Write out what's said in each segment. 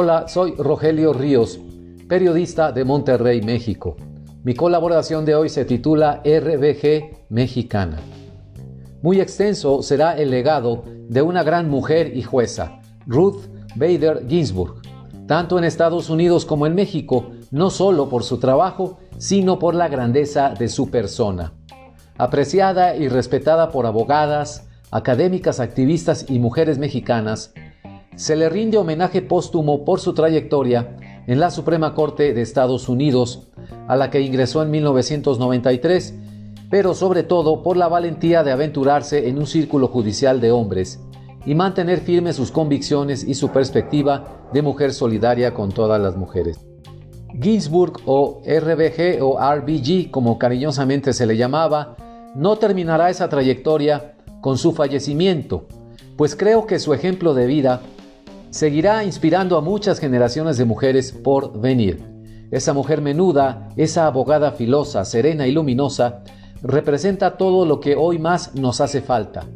Hola, soy Rogelio Ríos, periodista de Monterrey, México. Mi colaboración de hoy se titula RBG Mexicana. Muy extenso será el legado de una gran mujer y jueza, Ruth Bader Ginsburg, tanto en Estados Unidos como en México, no solo por su trabajo, sino por la grandeza de su persona. Apreciada y respetada por abogadas, académicas, activistas y mujeres mexicanas, se le rinde homenaje póstumo por su trayectoria en la Suprema Corte de Estados Unidos, a la que ingresó en 1993, pero sobre todo por la valentía de aventurarse en un círculo judicial de hombres y mantener firmes sus convicciones y su perspectiva de mujer solidaria con todas las mujeres. Ginsburg o RBG o RBG, como cariñosamente se le llamaba, no terminará esa trayectoria con su fallecimiento, pues creo que su ejemplo de vida seguirá inspirando a muchas generaciones de mujeres por venir. Esa mujer menuda, esa abogada filosa, serena y luminosa, representa todo lo que hoy más nos hace falta.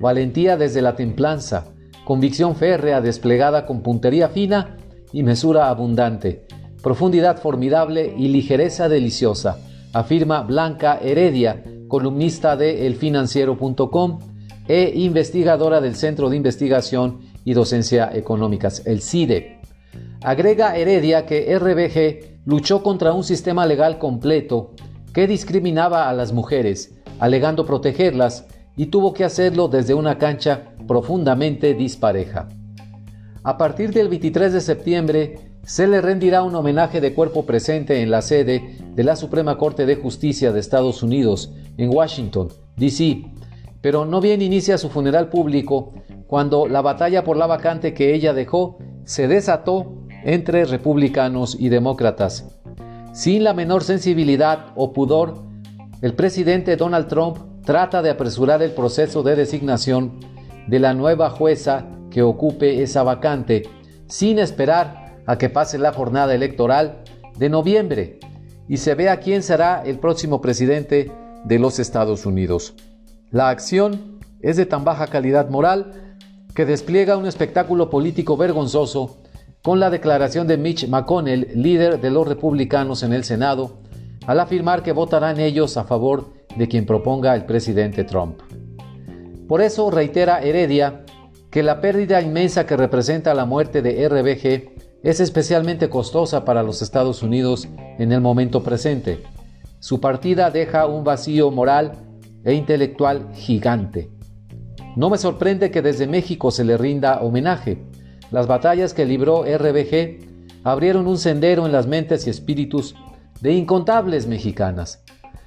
Valentía desde la templanza, convicción férrea desplegada con puntería fina y mesura abundante, profundidad formidable y ligereza deliciosa, afirma Blanca Heredia, columnista de elfinanciero.com e investigadora del Centro de Investigación y Docencia Económicas, el CIDE. Agrega Heredia que RBG luchó contra un sistema legal completo que discriminaba a las mujeres, alegando protegerlas, y tuvo que hacerlo desde una cancha profundamente dispareja. A partir del 23 de septiembre se le rendirá un homenaje de cuerpo presente en la sede de la Suprema Corte de Justicia de Estados Unidos, en Washington, D.C., pero no bien inicia su funeral público cuando la batalla por la vacante que ella dejó se desató entre republicanos y demócratas. Sin la menor sensibilidad o pudor, el presidente Donald Trump trata de apresurar el proceso de designación de la nueva jueza que ocupe esa vacante, sin esperar a que pase la jornada electoral de noviembre y se vea quién será el próximo presidente de los Estados Unidos. La acción es de tan baja calidad moral que despliega un espectáculo político vergonzoso con la declaración de Mitch McConnell, líder de los republicanos en el Senado, al afirmar que votarán ellos a favor de quien proponga el presidente Trump. Por eso reitera Heredia que la pérdida inmensa que representa la muerte de RBG es especialmente costosa para los Estados Unidos en el momento presente. Su partida deja un vacío moral e intelectual gigante. No me sorprende que desde México se le rinda homenaje. Las batallas que libró RBG abrieron un sendero en las mentes y espíritus de incontables mexicanas.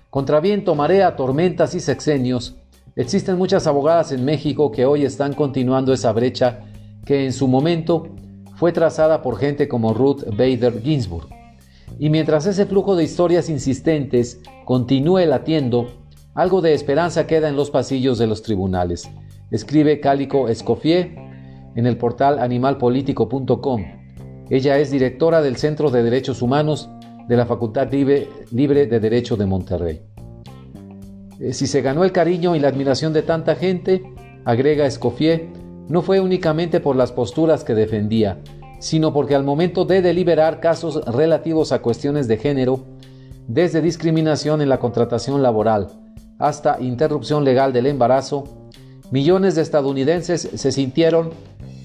Contra viento, marea, tormentas y sexenios, existen muchas abogadas en México que hoy están continuando esa brecha que en su momento fue trazada por gente como Ruth Bader Ginsburg. Y mientras ese flujo de historias insistentes continúe latiendo, algo de esperanza queda en los pasillos de los tribunales, escribe Cálico Escoffier en el portal animalpolitico.com. Ella es directora del Centro de Derechos Humanos de la Facultad Libre, de Derecho de Monterrey. Eh, si se ganó el cariño y la admiración de tanta gente, agrega Escoffier, no fue únicamente por las posturas que defendía, sino porque al momento de deliberar casos relativos a cuestiones de género, desde discriminación en la contratación laboral, hasta interrupción legal del embarazo, millones de estadounidenses se sintieron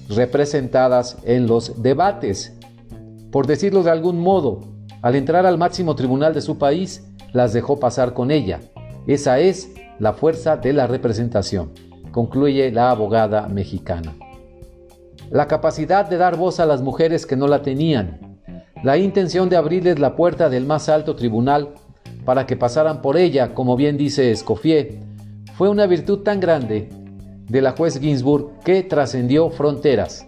representadas en los debates. Por decirlo de algún modo, al entrar al máximo tribunal de su país, las dejó pasar con ella. Esa es la fuerza de la representación, concluye la abogada mexicana. La capacidad de dar voz a las mujeres que no la tenían, la intención de abrirles la puerta del más alto tribunal para que pasaran por ella, como bien dice Escoffier, fue una virtud tan grande de la juez Ginsburg que trascendió fronteras.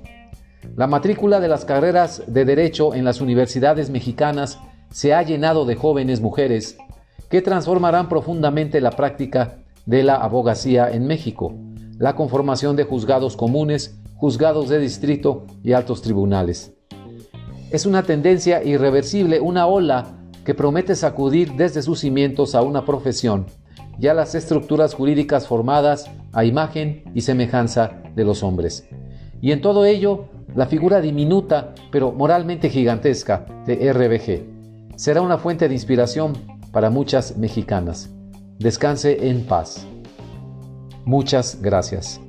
La matrícula de las carreras de derecho en las universidades mexicanas se ha llenado de jóvenes mujeres que transformarán profundamente la práctica de la abogacía en México, la conformación de juzgados comunes, juzgados de distrito y altos tribunales. Es una tendencia irreversible, una ola que promete sacudir desde sus cimientos a una profesión, ya las estructuras jurídicas formadas a imagen y semejanza de los hombres. Y en todo ello, la figura diminuta pero moralmente gigantesca de RBG será una fuente de inspiración para muchas mexicanas. Descanse en paz. Muchas gracias.